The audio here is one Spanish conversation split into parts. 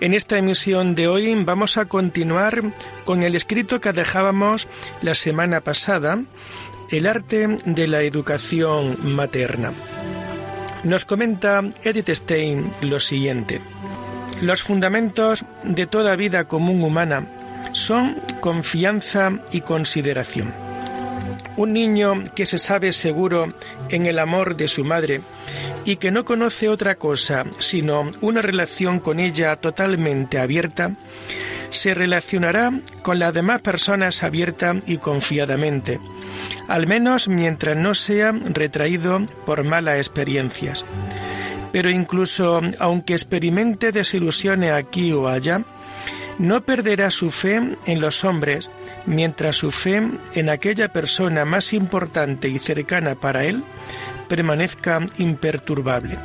En esta emisión de hoy vamos a continuar con el escrito que dejábamos la semana pasada, El arte de la educación materna. Nos comenta Edith Stein lo siguiente. Los fundamentos de toda vida común humana son confianza y consideración. Un niño que se sabe seguro en el amor de su madre y que no conoce otra cosa sino una relación con ella totalmente abierta, se relacionará con las demás personas abierta y confiadamente, al menos mientras no sea retraído por malas experiencias. Pero incluso aunque experimente desilusiones aquí o allá, no perderá su fe en los hombres, mientras su fe en aquella persona más importante y cercana para él permanezca imperturbable.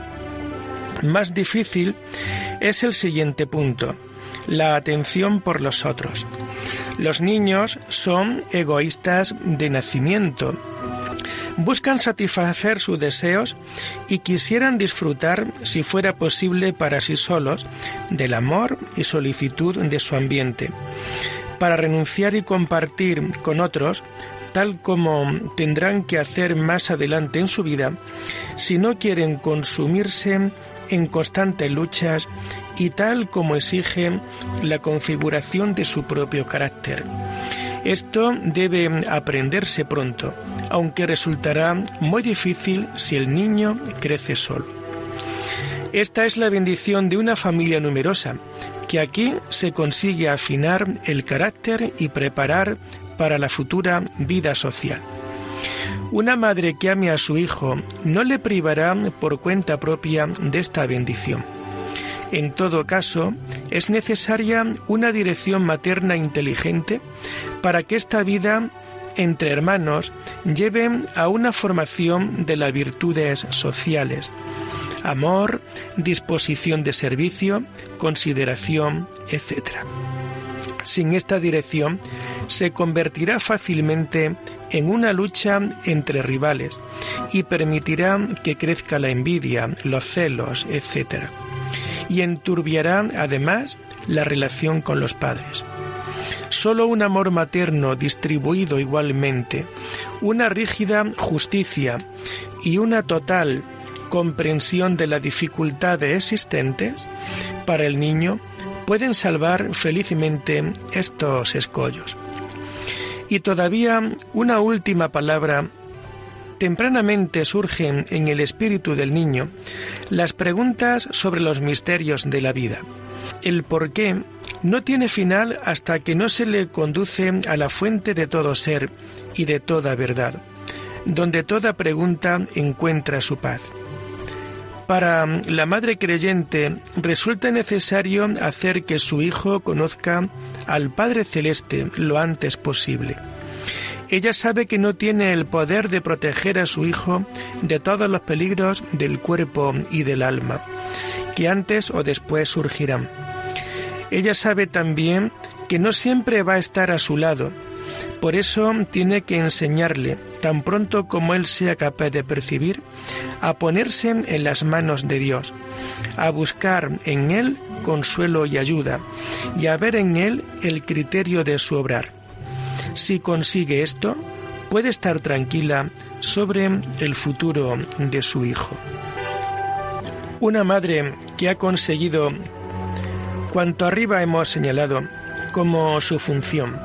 Más difícil es el siguiente punto, la atención por los otros. Los niños son egoístas de nacimiento. Buscan satisfacer sus deseos y quisieran disfrutar, si fuera posible para sí solos, del amor y solicitud de su ambiente. Para renunciar y compartir con otros tal como tendrán que hacer más adelante en su vida si no quieren consumirse en constantes luchas y tal como exige la configuración de su propio carácter. Esto debe aprenderse pronto, aunque resultará muy difícil si el niño crece solo. Esta es la bendición de una familia numerosa, que aquí se consigue afinar el carácter y preparar para la futura vida social. Una madre que ame a su hijo no le privará por cuenta propia de esta bendición. En todo caso, es necesaria una dirección materna inteligente para que esta vida entre hermanos lleve a una formación de las virtudes sociales, amor, disposición de servicio, consideración, etc. Sin esta dirección, se convertirá fácilmente en una lucha entre rivales y permitirá que crezca la envidia, los celos, etc. Y enturbiará además la relación con los padres. Solo un amor materno distribuido igualmente, una rígida justicia y una total comprensión de las dificultades existentes para el niño pueden salvar felizmente estos escollos. Y todavía una última palabra. Tempranamente surgen en el espíritu del niño las preguntas sobre los misterios de la vida. El por qué no tiene final hasta que no se le conduce a la fuente de todo ser y de toda verdad, donde toda pregunta encuentra su paz. Para la madre creyente resulta necesario hacer que su hijo conozca al Padre Celeste lo antes posible. Ella sabe que no tiene el poder de proteger a su hijo de todos los peligros del cuerpo y del alma, que antes o después surgirán. Ella sabe también que no siempre va a estar a su lado, por eso tiene que enseñarle, tan pronto como él sea capaz de percibir, a ponerse en las manos de Dios, a buscar en Él consuelo y ayuda, y a ver en Él el criterio de su obrar. Si consigue esto, puede estar tranquila sobre el futuro de su hijo. Una madre que ha conseguido cuanto arriba hemos señalado como su función,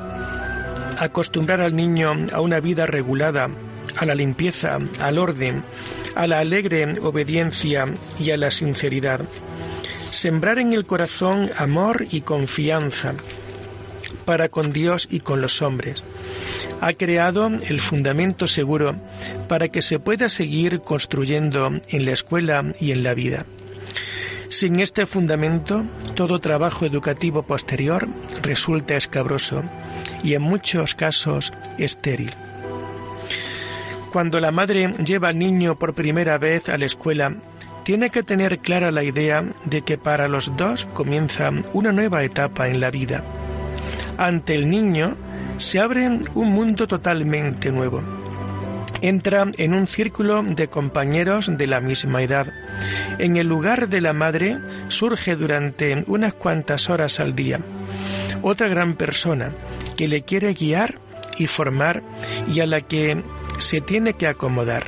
acostumbrar al niño a una vida regulada, a la limpieza, al orden, a la alegre obediencia y a la sinceridad. Sembrar en el corazón amor y confianza para con Dios y con los hombres. Ha creado el fundamento seguro para que se pueda seguir construyendo en la escuela y en la vida. Sin este fundamento, todo trabajo educativo posterior resulta escabroso y en muchos casos estéril. Cuando la madre lleva al niño por primera vez a la escuela, tiene que tener clara la idea de que para los dos comienza una nueva etapa en la vida. Ante el niño se abre un mundo totalmente nuevo. Entra en un círculo de compañeros de la misma edad. En el lugar de la madre surge durante unas cuantas horas al día otra gran persona que le quiere guiar y formar y a la que se tiene que acomodar.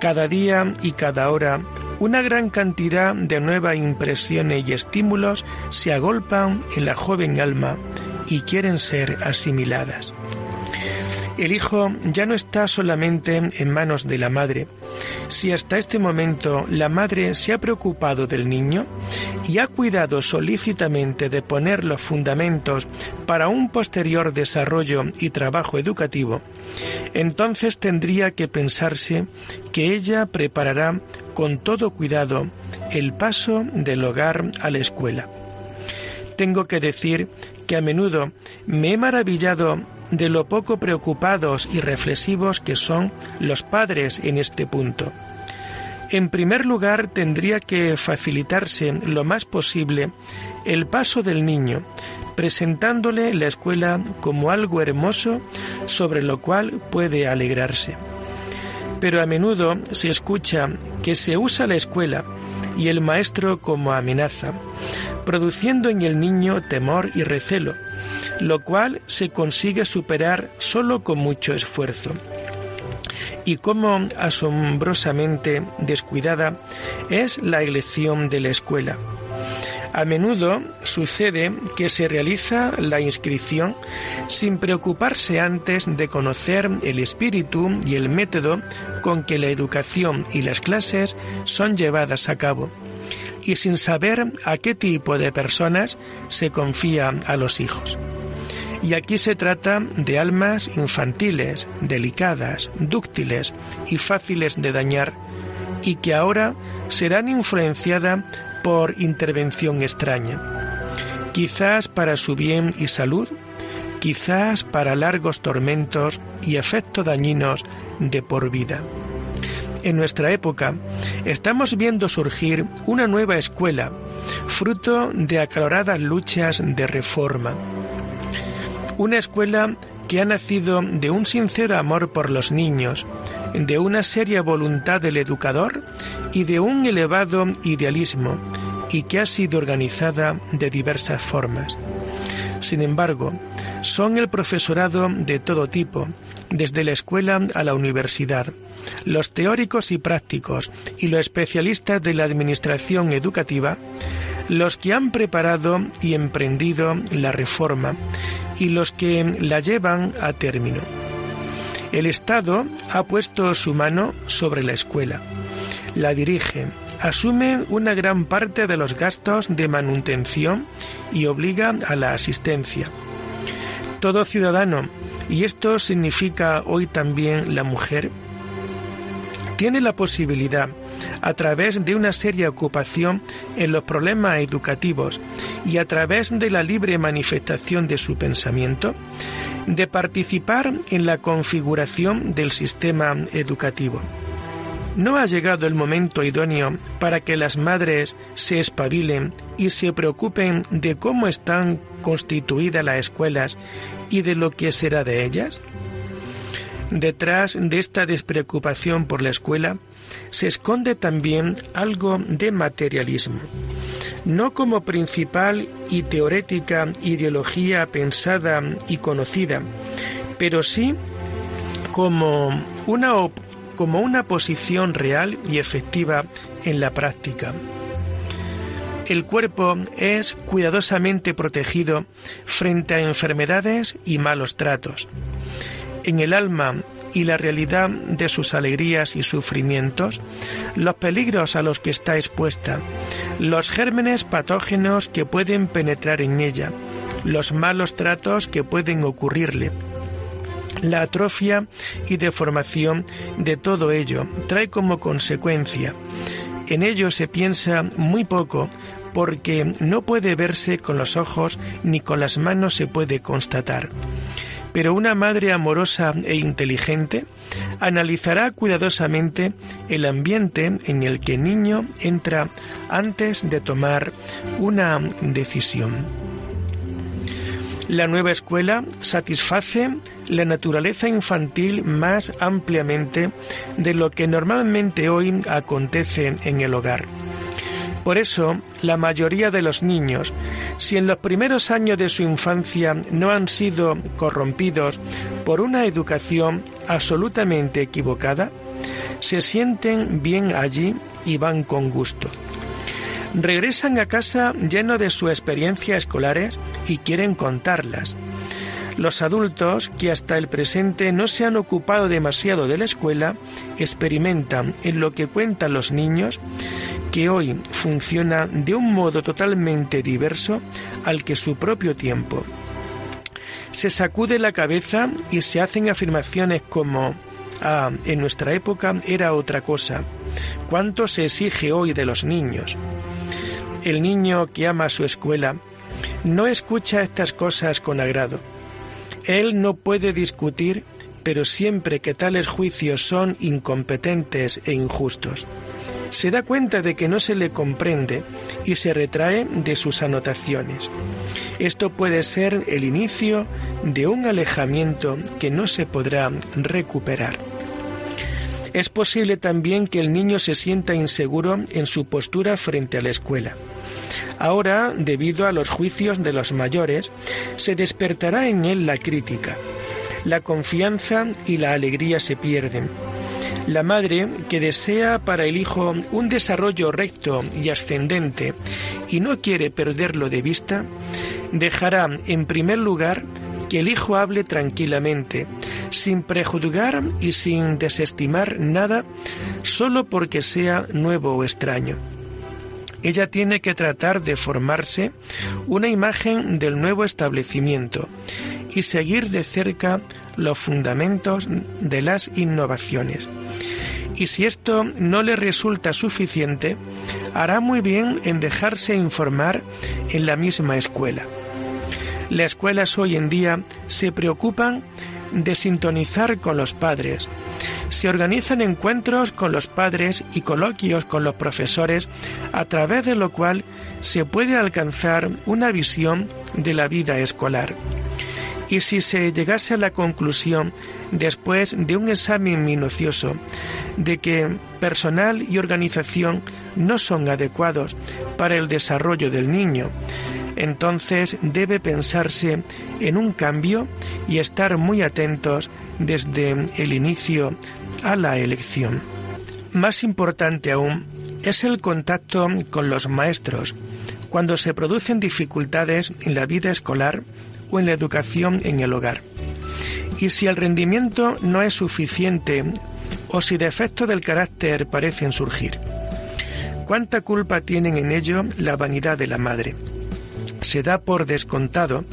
Cada día y cada hora una gran cantidad de nuevas impresiones y estímulos se agolpan en la joven alma y quieren ser asimiladas. El hijo ya no está solamente en manos de la madre. Si hasta este momento la madre se ha preocupado del niño y ha cuidado solícitamente de poner los fundamentos para un posterior desarrollo y trabajo educativo, entonces tendría que pensarse que ella preparará con todo cuidado el paso del hogar a la escuela. Tengo que decir que a menudo me he maravillado de lo poco preocupados y reflexivos que son los padres en este punto. En primer lugar, tendría que facilitarse lo más posible el paso del niño, presentándole la escuela como algo hermoso sobre lo cual puede alegrarse pero a menudo se escucha que se usa la escuela y el maestro como amenaza, produciendo en el niño temor y recelo, lo cual se consigue superar solo con mucho esfuerzo. Y cómo asombrosamente descuidada es la elección de la escuela. A menudo sucede que se realiza la inscripción sin preocuparse antes de conocer el espíritu y el método con que la educación y las clases son llevadas a cabo y sin saber a qué tipo de personas se confía a los hijos. Y aquí se trata de almas infantiles, delicadas, dúctiles y fáciles de dañar, y que ahora serán influenciadas por intervención extraña. Quizás para su bien y salud, quizás para largos tormentos y efectos dañinos de por vida. En nuestra época estamos viendo surgir una nueva escuela, fruto de acaloradas luchas de reforma. Una escuela que ha nacido de un sincero amor por los niños, de una seria voluntad del educador y de un elevado idealismo y que ha sido organizada de diversas formas. Sin embargo, son el profesorado de todo tipo, desde la escuela a la universidad, los teóricos y prácticos y los especialistas de la administración educativa, los que han preparado y emprendido la reforma y los que la llevan a término. El Estado ha puesto su mano sobre la escuela, la dirige, asume una gran parte de los gastos de manutención y obliga a la asistencia. Todo ciudadano, y esto significa hoy también la mujer, tiene la posibilidad, a través de una seria ocupación en los problemas educativos y a través de la libre manifestación de su pensamiento, de participar en la configuración del sistema educativo. ¿No ha llegado el momento idóneo para que las madres se espabilen y se preocupen de cómo están constituidas las escuelas y de lo que será de ellas? Detrás de esta despreocupación por la escuela se esconde también algo de materialismo, no como principal y teorética ideología pensada y conocida, pero sí como una como una posición real y efectiva en la práctica. El cuerpo es cuidadosamente protegido frente a enfermedades y malos tratos. En el alma y la realidad de sus alegrías y sufrimientos, los peligros a los que está expuesta, los gérmenes patógenos que pueden penetrar en ella, los malos tratos que pueden ocurrirle, la atrofia y deformación de todo ello trae como consecuencia En ello se piensa muy poco porque no puede verse con los ojos ni con las manos se puede constatar. Pero una madre amorosa e inteligente analizará cuidadosamente el ambiente en el que el niño entra antes de tomar una decisión. La nueva escuela satisface la naturaleza infantil más ampliamente de lo que normalmente hoy acontece en el hogar. Por eso, la mayoría de los niños, si en los primeros años de su infancia no han sido corrompidos por una educación absolutamente equivocada, se sienten bien allí y van con gusto. Regresan a casa llenos de sus experiencias escolares y quieren contarlas. Los adultos, que hasta el presente no se han ocupado demasiado de la escuela, experimentan en lo que cuentan los niños que hoy funciona de un modo totalmente diverso al que su propio tiempo. Se sacude la cabeza y se hacen afirmaciones como Ah, en nuestra época era otra cosa. ¿Cuánto se exige hoy de los niños? El niño que ama su escuela no escucha estas cosas con agrado. Él no puede discutir, pero siempre que tales juicios son incompetentes e injustos se da cuenta de que no se le comprende y se retrae de sus anotaciones. Esto puede ser el inicio de un alejamiento que no se podrá recuperar. Es posible también que el niño se sienta inseguro en su postura frente a la escuela. Ahora, debido a los juicios de los mayores, se despertará en él la crítica. La confianza y la alegría se pierden la madre, que desea para el hijo un desarrollo recto y ascendente y no quiere perderlo de vista, dejará en primer lugar que el hijo hable tranquilamente, sin prejuzgar y sin desestimar nada, solo porque sea nuevo o extraño. Ella tiene que tratar de formarse una imagen del nuevo establecimiento y seguir de cerca los fundamentos de las innovaciones y si esto no le resulta suficiente, hará muy bien en dejarse informar en la misma escuela. Las escuelas hoy en día se preocupan de sintonizar con los padres. Se organizan encuentros con los padres y coloquios con los profesores, a través de lo cual se puede alcanzar una visión de la vida escolar. Y si se llegase a la conclusión, después de un examen minucioso, de que personal y organización no son adecuados para el desarrollo del niño, entonces debe pensarse en un cambio y estar muy atentos desde el inicio a la elección. Más importante aún es el contacto con los maestros cuando se producen dificultades en la vida escolar o en la educación en el hogar. Y si el rendimiento no es suficiente o si defectos del carácter parecen surgir, ¿cuánta culpa tienen en ello la vanidad de la madre? Se da por descontado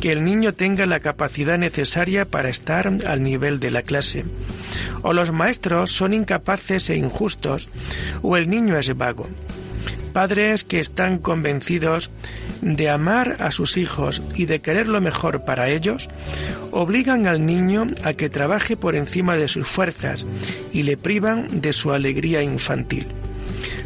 que el niño tenga la capacidad necesaria para estar al nivel de la clase. O los maestros son incapaces e injustos, o el niño es vago. Padres que están convencidos de amar a sus hijos y de querer lo mejor para ellos, obligan al niño a que trabaje por encima de sus fuerzas y le privan de su alegría infantil,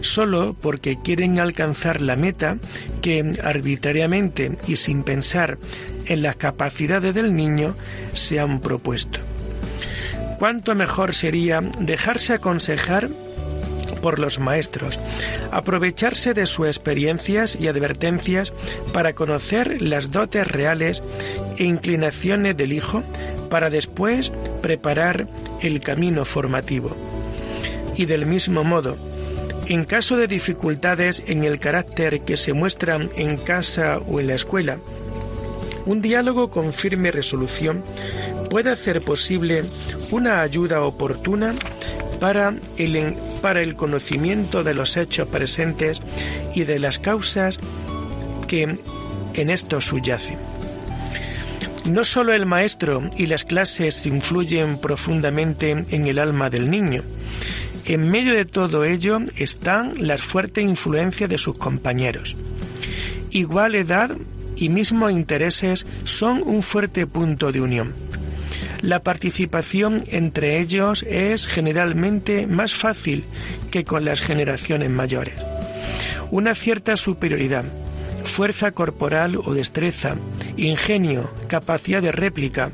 solo porque quieren alcanzar la meta que arbitrariamente y sin pensar en las capacidades del niño se han propuesto. ¿Cuánto mejor sería dejarse aconsejar por los maestros, aprovecharse de sus experiencias y advertencias para conocer las dotes reales e inclinaciones del hijo para después preparar el camino formativo. Y del mismo modo, en caso de dificultades en el carácter que se muestran en casa o en la escuela, un diálogo con firme resolución puede hacer posible una ayuda oportuna para el, para el conocimiento de los hechos presentes y de las causas que en esto subyacen. No solo el maestro y las clases influyen profundamente en el alma del niño, en medio de todo ello están las fuertes influencias de sus compañeros. Igual edad y mismos intereses son un fuerte punto de unión. La participación entre ellos es generalmente más fácil que con las generaciones mayores. Una cierta superioridad, fuerza corporal o destreza, ingenio, capacidad de réplica,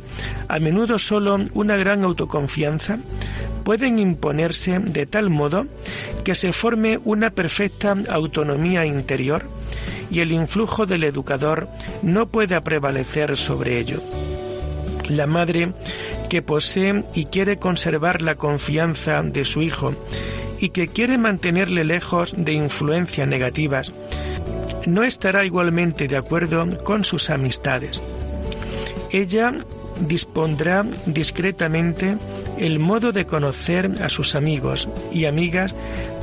a menudo solo una gran autoconfianza, pueden imponerse de tal modo que se forme una perfecta autonomía interior y el influjo del educador no pueda prevalecer sobre ello. La madre que posee y quiere conservar la confianza de su hijo y que quiere mantenerle lejos de influencias negativas, no estará igualmente de acuerdo con sus amistades. Ella dispondrá discretamente el modo de conocer a sus amigos y amigas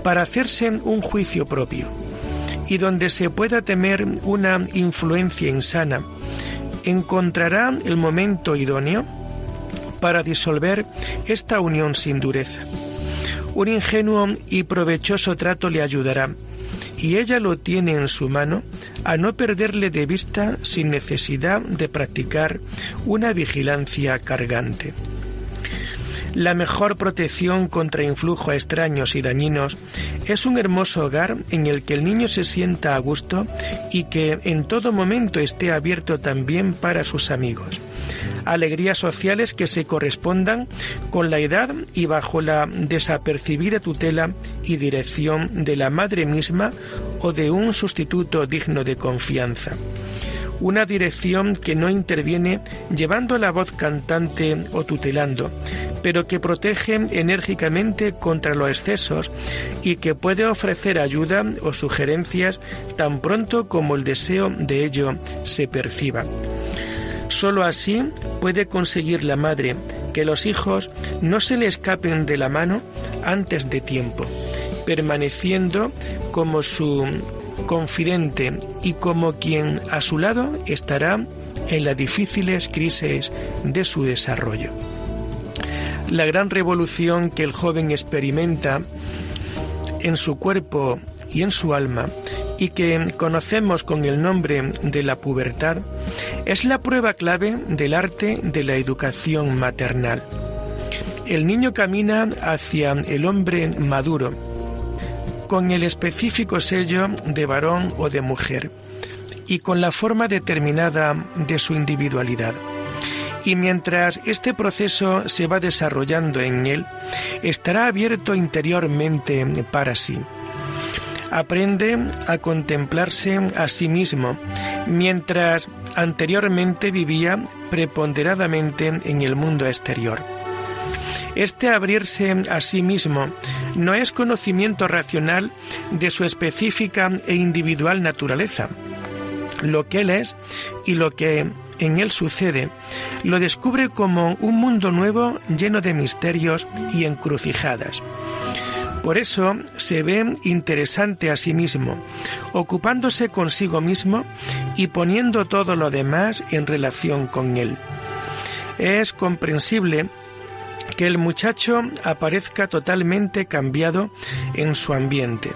para hacerse un juicio propio, y donde se pueda temer una influencia insana, encontrará el momento idóneo para disolver esta unión sin dureza. Un ingenuo y provechoso trato le ayudará, y ella lo tiene en su mano a no perderle de vista sin necesidad de practicar una vigilancia cargante. La mejor protección contra influjos extraños y dañinos es un hermoso hogar en el que el niño se sienta a gusto y que en todo momento esté abierto también para sus amigos. Alegrías sociales que se correspondan con la edad y bajo la desapercibida tutela y dirección de la madre misma o de un sustituto digno de confianza una dirección que no interviene llevando la voz cantante o tutelando, pero que protege enérgicamente contra los excesos y que puede ofrecer ayuda o sugerencias tan pronto como el deseo de ello se perciba. Solo así puede conseguir la madre que los hijos no se le escapen de la mano antes de tiempo, permaneciendo como su confidente y como quien a su lado estará en las difíciles crisis de su desarrollo la gran revolución que el joven experimenta en su cuerpo y en su alma y que conocemos con el nombre de la pubertad, es la prueba clave del arte de la educación maternal. El niño camina hacia el hombre maduro, con el específico sello de varón o de mujer, y con la forma determinada de su individualidad. Y mientras este proceso se va desarrollando en él, estará abierto interiormente para sí. Aprende a contemplarse a sí mismo, mientras anteriormente vivía preponderadamente en el mundo exterior. Este abrirse a sí mismo no es conocimiento racional de su específica e individual naturaleza. Lo que él es y lo que en él sucede, lo descubre como un mundo nuevo lleno de misterios y encrucijadas. Por eso se ve interesante a sí mismo, ocupándose consigo mismo y poniendo todo lo demás en relación con él. Es comprensible que el muchacho aparezca totalmente cambiado en su ambiente.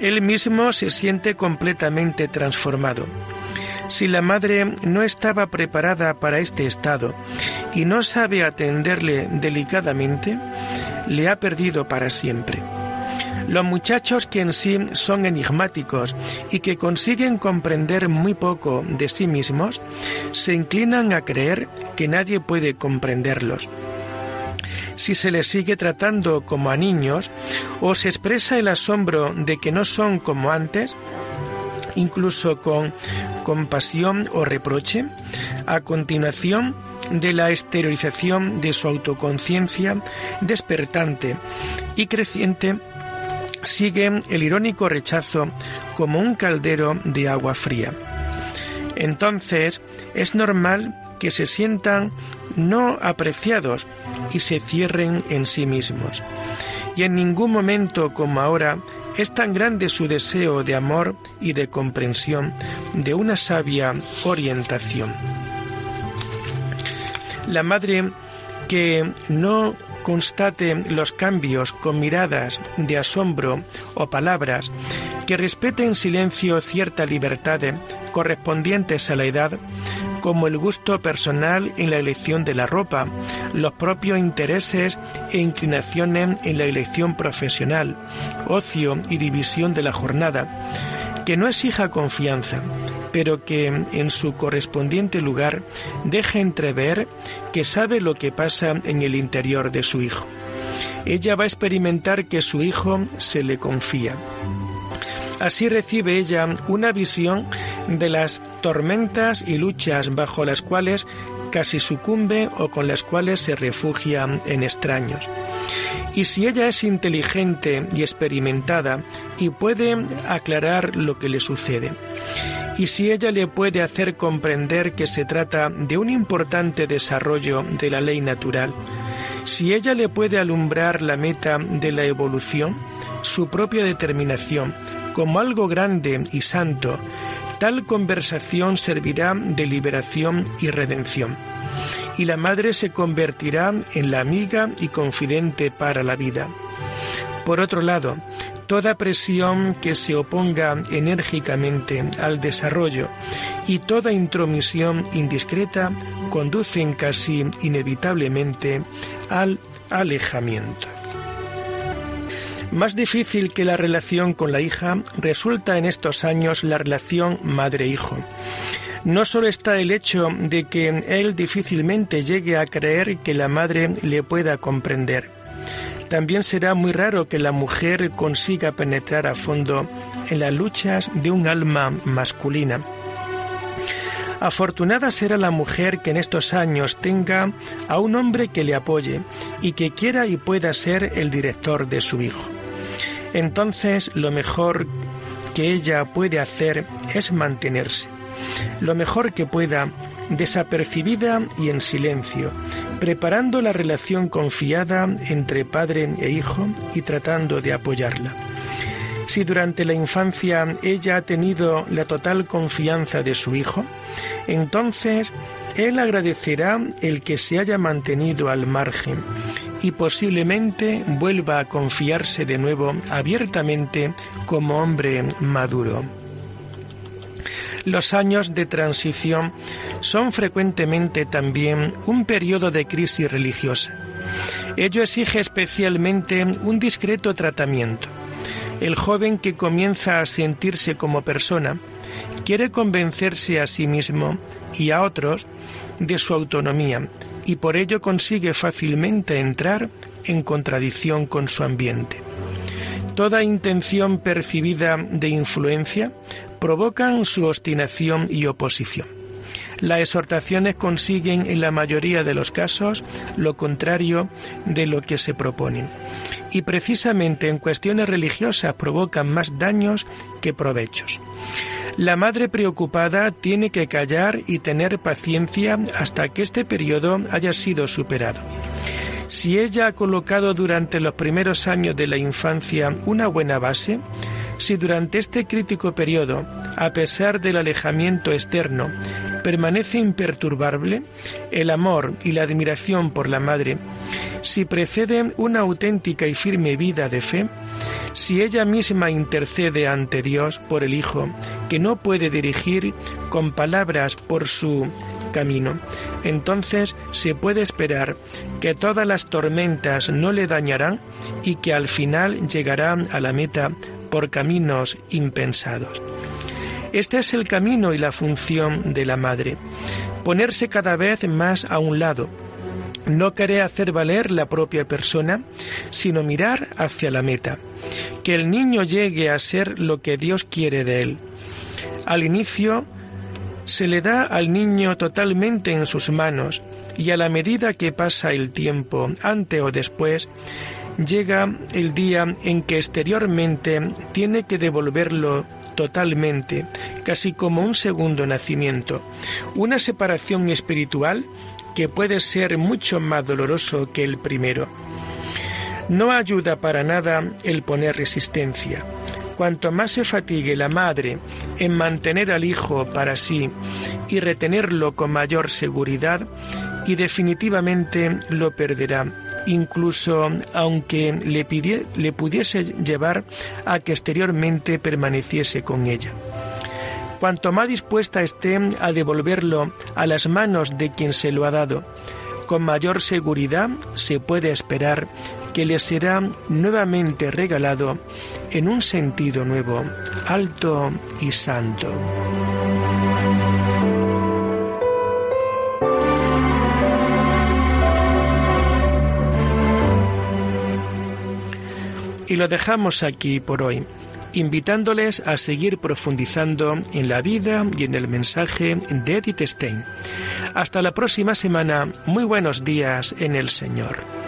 Él mismo se siente completamente transformado. Si la madre no estaba preparada para este estado y no sabe atenderle delicadamente, le ha perdido para siempre. Los muchachos que en sí son enigmáticos y que consiguen comprender muy poco de sí mismos, se inclinan a creer que nadie puede comprenderlos. Si se les sigue tratando como a niños o se expresa el asombro de que no son como antes, incluso con compasión o reproche, a continuación de la exteriorización de su autoconciencia despertante y creciente, sigue el irónico rechazo como un caldero de agua fría. Entonces es normal que se sientan no apreciados y se cierren en sí mismos. Y en ningún momento como ahora es tan grande su deseo de amor y de comprensión, de una sabia orientación. La madre que no constate los cambios con miradas de asombro o palabras, que respete en silencio cierta libertad correspondientes a la edad, como el gusto personal en la elección de la ropa, los propios intereses e inclinaciones en la elección profesional, ocio y división de la jornada, que no exija confianza, pero que en su correspondiente lugar deja entrever que sabe lo que pasa en el interior de su hijo. Ella va a experimentar que su hijo se le confía. Así recibe ella una visión de las tormentas y luchas bajo las cuales casi sucumbe o con las cuales se refugia en extraños. Y si ella es inteligente y experimentada y puede aclarar lo que le sucede, y si ella le puede hacer comprender que se trata de un importante desarrollo de la ley natural, si ella le puede alumbrar la meta de la evolución, su propia determinación, como algo grande y santo, tal conversación servirá de liberación y redención. Y la madre se convertirá en la amiga y confidente para la vida. Por otro lado, toda presión que se oponga enérgicamente al desarrollo y toda intromisión indiscreta conducen casi inevitablemente al alejamiento. Más difícil que la relación con la hija resulta en estos años la relación madre-hijo. No solo está el hecho de que él difícilmente llegue a creer que la madre le pueda comprender. También será muy raro que la mujer consiga penetrar a fondo en las luchas de un alma masculina. Afortunada será la mujer que en estos años tenga a un hombre que le apoye y que quiera y pueda ser el director de su hijo entonces lo mejor que ella puede hacer es mantenerse. Lo mejor que pueda, desapercibida y en silencio, preparando la relación confiada entre padre e hijo y tratando de apoyarla. Si durante la infancia ella ha tenido la total confianza de su hijo, entonces él agradecerá el que se haya mantenido al margen y posiblemente vuelva a confiarse de nuevo abiertamente como hombre maduro. Los años de transición son frecuentemente también un periodo de crisis religiosa. Ello exige especialmente un discreto tratamiento. El joven que comienza a sentirse como persona quiere convencerse a sí mismo y a otros de su autonomía y por ello consigue fácilmente entrar en contradicción con su ambiente. Toda intención percibida de influencia provocan su obstinación y oposición. Las exhortaciones consiguen en la mayoría de los casos lo contrario de lo que se proponen. Y precisamente en cuestiones religiosas provocan más daños que provechos. La madre preocupada tiene que callar y tener paciencia hasta que este periodo haya sido superado. Si ella ha colocado durante los primeros años de la infancia una buena base, si durante este crítico periodo, a pesar del alejamiento externo, permanece imperturbable el amor y la admiración por la madre, si precede una auténtica y firme vida de fe, si ella misma intercede ante Dios por el Hijo, que no puede dirigir con palabras por su camino, entonces se puede esperar que todas las tormentas no le dañarán y que al final llegará a la meta por caminos impensados. Este es el camino y la función de la madre, ponerse cada vez más a un lado, no querer hacer valer la propia persona, sino mirar hacia la meta que el niño llegue a ser lo que Dios quiere de él. Al inicio se le da al niño totalmente en sus manos y a la medida que pasa el tiempo, antes o después, llega el día en que exteriormente tiene que devolverlo totalmente, casi como un segundo nacimiento, una separación espiritual que puede ser mucho más doloroso que el primero. No ayuda para nada el poner resistencia. Cuanto más se fatigue la madre en mantener al hijo para sí y retenerlo con mayor seguridad, y definitivamente lo perderá incluso aunque le, le pudiese llevar a que exteriormente permaneciese con ella. Cuanto más dispuesta esté a devolverlo a las manos de quien se lo ha dado, con mayor seguridad se puede esperar que le será nuevamente regalado en un sentido nuevo, alto y santo. Y lo dejamos aquí por hoy, invitándoles a seguir profundizando en la vida y en el mensaje de Edith Stein. Hasta la próxima semana. Muy buenos días en el Señor.